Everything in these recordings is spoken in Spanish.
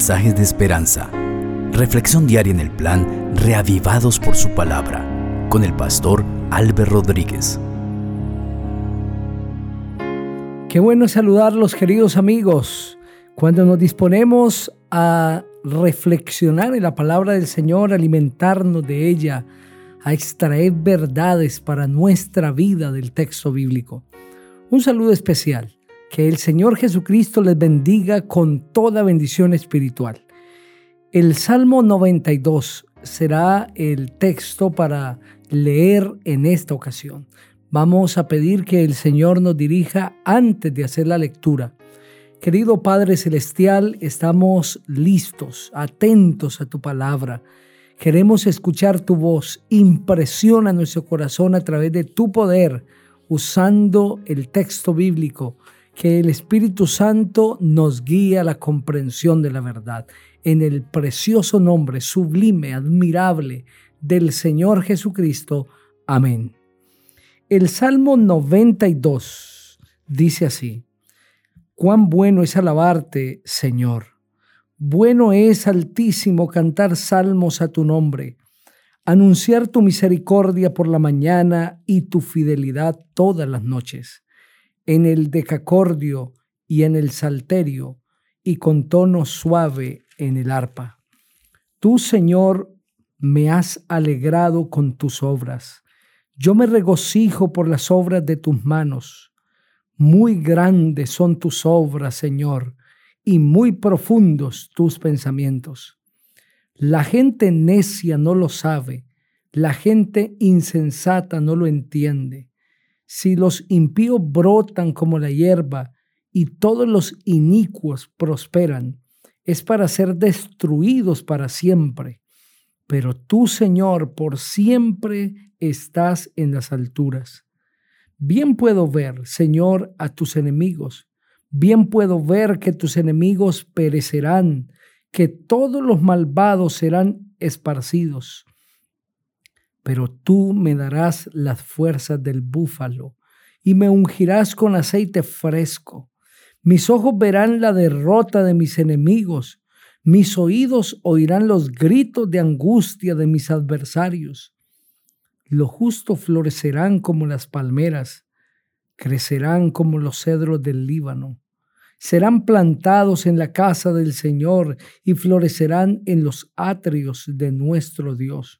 mensajes de esperanza. Reflexión diaria en el plan Reavivados por su palabra con el pastor Álvaro Rodríguez. Qué bueno saludarlos queridos amigos. Cuando nos disponemos a reflexionar en la palabra del Señor, alimentarnos de ella, a extraer verdades para nuestra vida del texto bíblico. Un saludo especial. Que el Señor Jesucristo les bendiga con toda bendición espiritual. El Salmo 92 será el texto para leer en esta ocasión. Vamos a pedir que el Señor nos dirija antes de hacer la lectura. Querido Padre Celestial, estamos listos, atentos a tu palabra. Queremos escuchar tu voz. Impresiona nuestro corazón a través de tu poder, usando el texto bíblico. Que el Espíritu Santo nos guíe a la comprensión de la verdad. En el precioso nombre sublime, admirable del Señor Jesucristo. Amén. El Salmo 92 dice así, Cuán bueno es alabarte, Señor bueno es, Altísimo, cantar salmos a tu nombre, anunciar tu misericordia por la mañana y tu fidelidad todas las noches, en el decacordio y en el salterio, y con tono suave en el arpa. Tú, Señor, me has alegrado con tus obras. Yo me regocijo por las obras de tus manos. Muy grandes son tus obras, Señor y muy profundos tus pensamientos. La gente necia no lo sabe, la gente insensata no lo entiende. Si los impíos brotan como la hierba y todos los inicuos prosperan, es para ser destruidos para siempre. Pero tú, Señor, por siempre estás en las alturas. Bien puedo ver, Señor, a tus enemigos Bien puedo ver que tus enemigos perecerán, que todos los malvados serán esparcidos. Pero tú me darás las fuerzas del búfalo y me ungirás con aceite fresco. Mis ojos verán la derrota de mis enemigos, mis oídos oirán los gritos de angustia de mis adversarios. Los justos florecerán como las palmeras, crecerán como los cedros del Líbano serán plantados en la casa del Señor y florecerán en los atrios de nuestro Dios.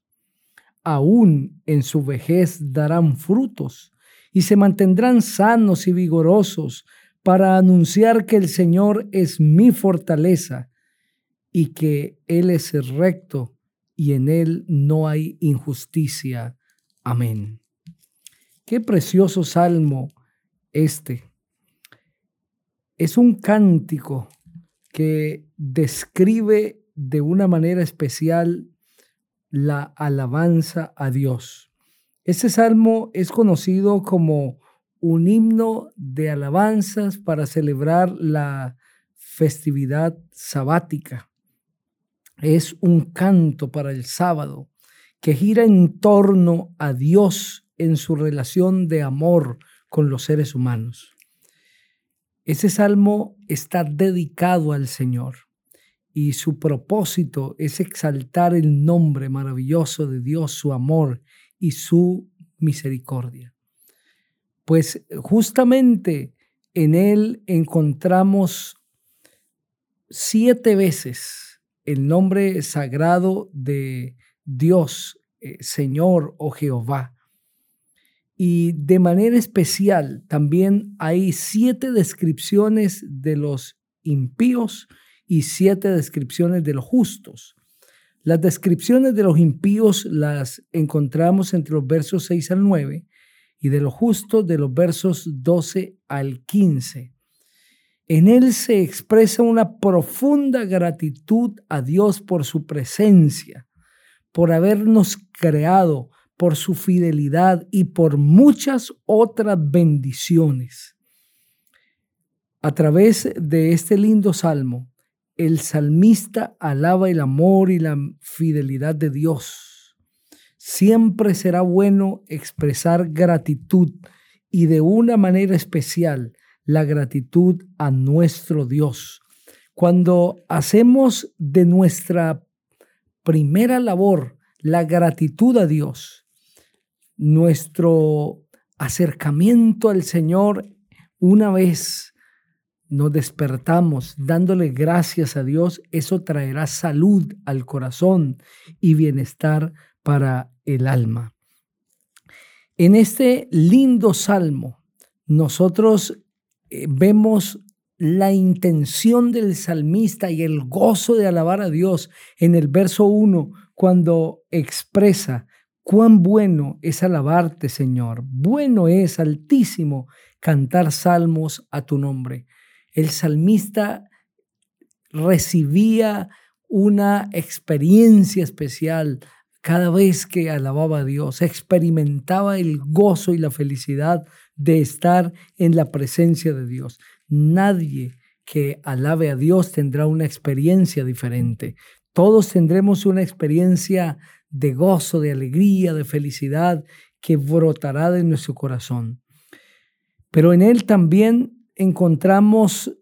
Aún en su vejez darán frutos y se mantendrán sanos y vigorosos para anunciar que el Señor es mi fortaleza y que Él es recto y en Él no hay injusticia. Amén. Qué precioso salmo este es un cántico que describe de una manera especial la alabanza a Dios. Este salmo es conocido como un himno de alabanzas para celebrar la festividad sabática. Es un canto para el sábado que gira en torno a Dios en su relación de amor con los seres humanos. Ese salmo está dedicado al Señor y su propósito es exaltar el nombre maravilloso de Dios, su amor y su misericordia. Pues justamente en él encontramos siete veces el nombre sagrado de Dios, eh, Señor o Jehová. Y de manera especial también hay siete descripciones de los impíos y siete descripciones de los justos. Las descripciones de los impíos las encontramos entre los versos 6 al 9 y de los justos de los versos 12 al 15. En él se expresa una profunda gratitud a Dios por su presencia, por habernos creado, por su fidelidad y por muchas otras bendiciones. A través de este lindo salmo, el salmista alaba el amor y la fidelidad de Dios. Siempre será bueno expresar gratitud y de una manera especial la gratitud a nuestro Dios. Cuando hacemos de nuestra primera labor la gratitud a Dios, nuestro acercamiento al Señor una vez nos despertamos dándole gracias a Dios, eso traerá salud al corazón y bienestar para el alma. En este lindo salmo, nosotros eh, vemos la intención del salmista y el gozo de alabar a Dios en el verso 1 cuando expresa cuán bueno es alabarte, Señor. Bueno es, altísimo, cantar salmos a tu nombre. El salmista recibía una experiencia especial cada vez que alababa a Dios, experimentaba el gozo y la felicidad de estar en la presencia de Dios. Nadie que alabe a Dios tendrá una experiencia diferente. Todos tendremos una experiencia de gozo, de alegría, de felicidad que brotará de nuestro corazón. Pero en él también encontramos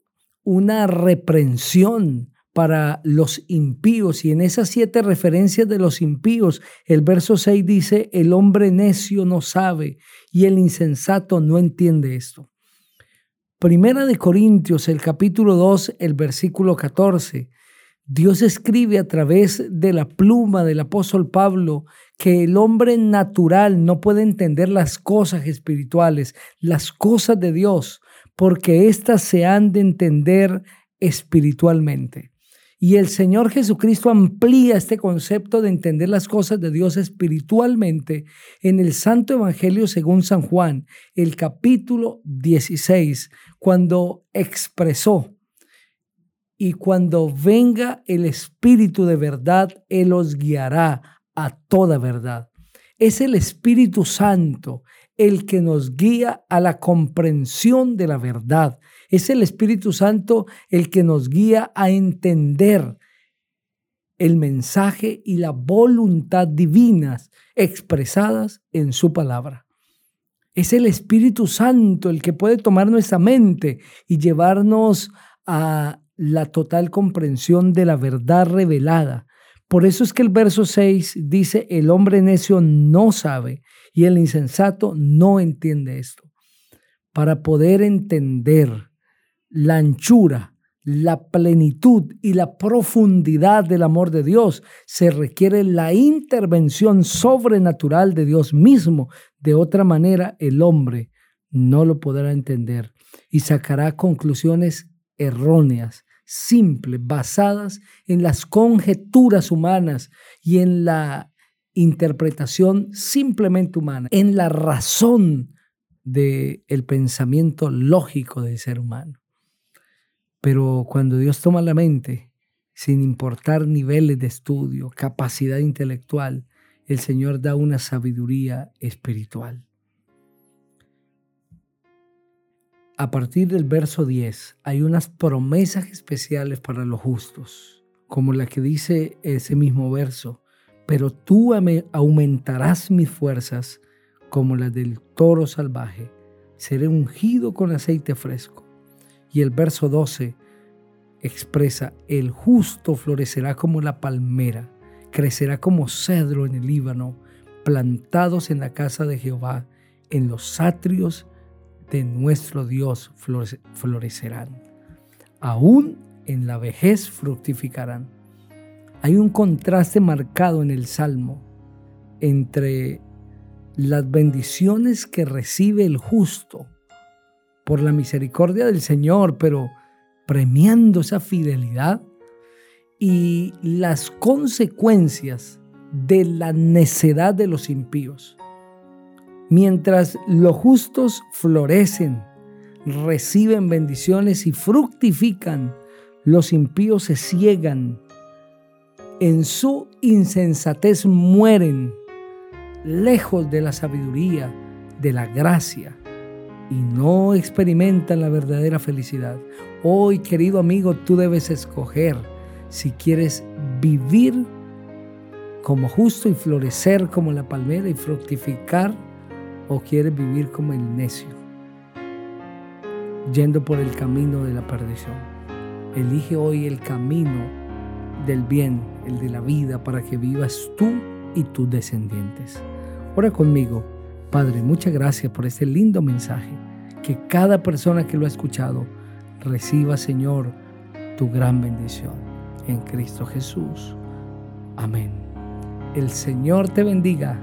una reprensión para los impíos. Y en esas siete referencias de los impíos, el verso 6 dice, el hombre necio no sabe y el insensato no entiende esto. Primera de Corintios, el capítulo 2, el versículo 14. Dios escribe a través de la pluma del apóstol Pablo que el hombre natural no puede entender las cosas espirituales, las cosas de Dios, porque éstas se han de entender espiritualmente. Y el Señor Jesucristo amplía este concepto de entender las cosas de Dios espiritualmente en el Santo Evangelio según San Juan, el capítulo 16, cuando expresó, y cuando venga el Espíritu de verdad, Él os guiará a toda verdad. Es el Espíritu Santo el que nos guía a la comprensión de la verdad. Es el Espíritu Santo el que nos guía a entender el mensaje y la voluntad divinas expresadas en su palabra. Es el Espíritu Santo el que puede tomar nuestra mente y llevarnos a la total comprensión de la verdad revelada. Por eso es que el verso 6 dice, el hombre necio no sabe y el insensato no entiende esto. Para poder entender la anchura, la plenitud y la profundidad del amor de Dios, se requiere la intervención sobrenatural de Dios mismo. De otra manera, el hombre no lo podrá entender y sacará conclusiones erróneas, simples, basadas en las conjeturas humanas y en la interpretación simplemente humana, en la razón del el pensamiento lógico del ser humano. Pero cuando Dios toma la mente, sin importar niveles de estudio, capacidad intelectual, el Señor da una sabiduría espiritual. A partir del verso 10 hay unas promesas especiales para los justos, como la que dice ese mismo verso, pero tú aumentarás mis fuerzas como las del toro salvaje, seré ungido con aceite fresco. Y el verso 12 expresa, el justo florecerá como la palmera, crecerá como cedro en el Líbano, plantados en la casa de Jehová, en los atrios de nuestro Dios florecerán. Aún en la vejez fructificarán. Hay un contraste marcado en el Salmo entre las bendiciones que recibe el justo por la misericordia del Señor, pero premiando esa fidelidad y las consecuencias de la necedad de los impíos. Mientras los justos florecen, reciben bendiciones y fructifican, los impíos se ciegan, en su insensatez mueren, lejos de la sabiduría, de la gracia y no experimentan la verdadera felicidad. Hoy, querido amigo, tú debes escoger si quieres vivir como justo y florecer como la palmera y fructificar o quieres vivir como el necio, yendo por el camino de la perdición. Elige hoy el camino del bien, el de la vida, para que vivas tú y tus descendientes. Ora conmigo, Padre, muchas gracias por este lindo mensaje. Que cada persona que lo ha escuchado reciba, Señor, tu gran bendición. En Cristo Jesús. Amén. El Señor te bendiga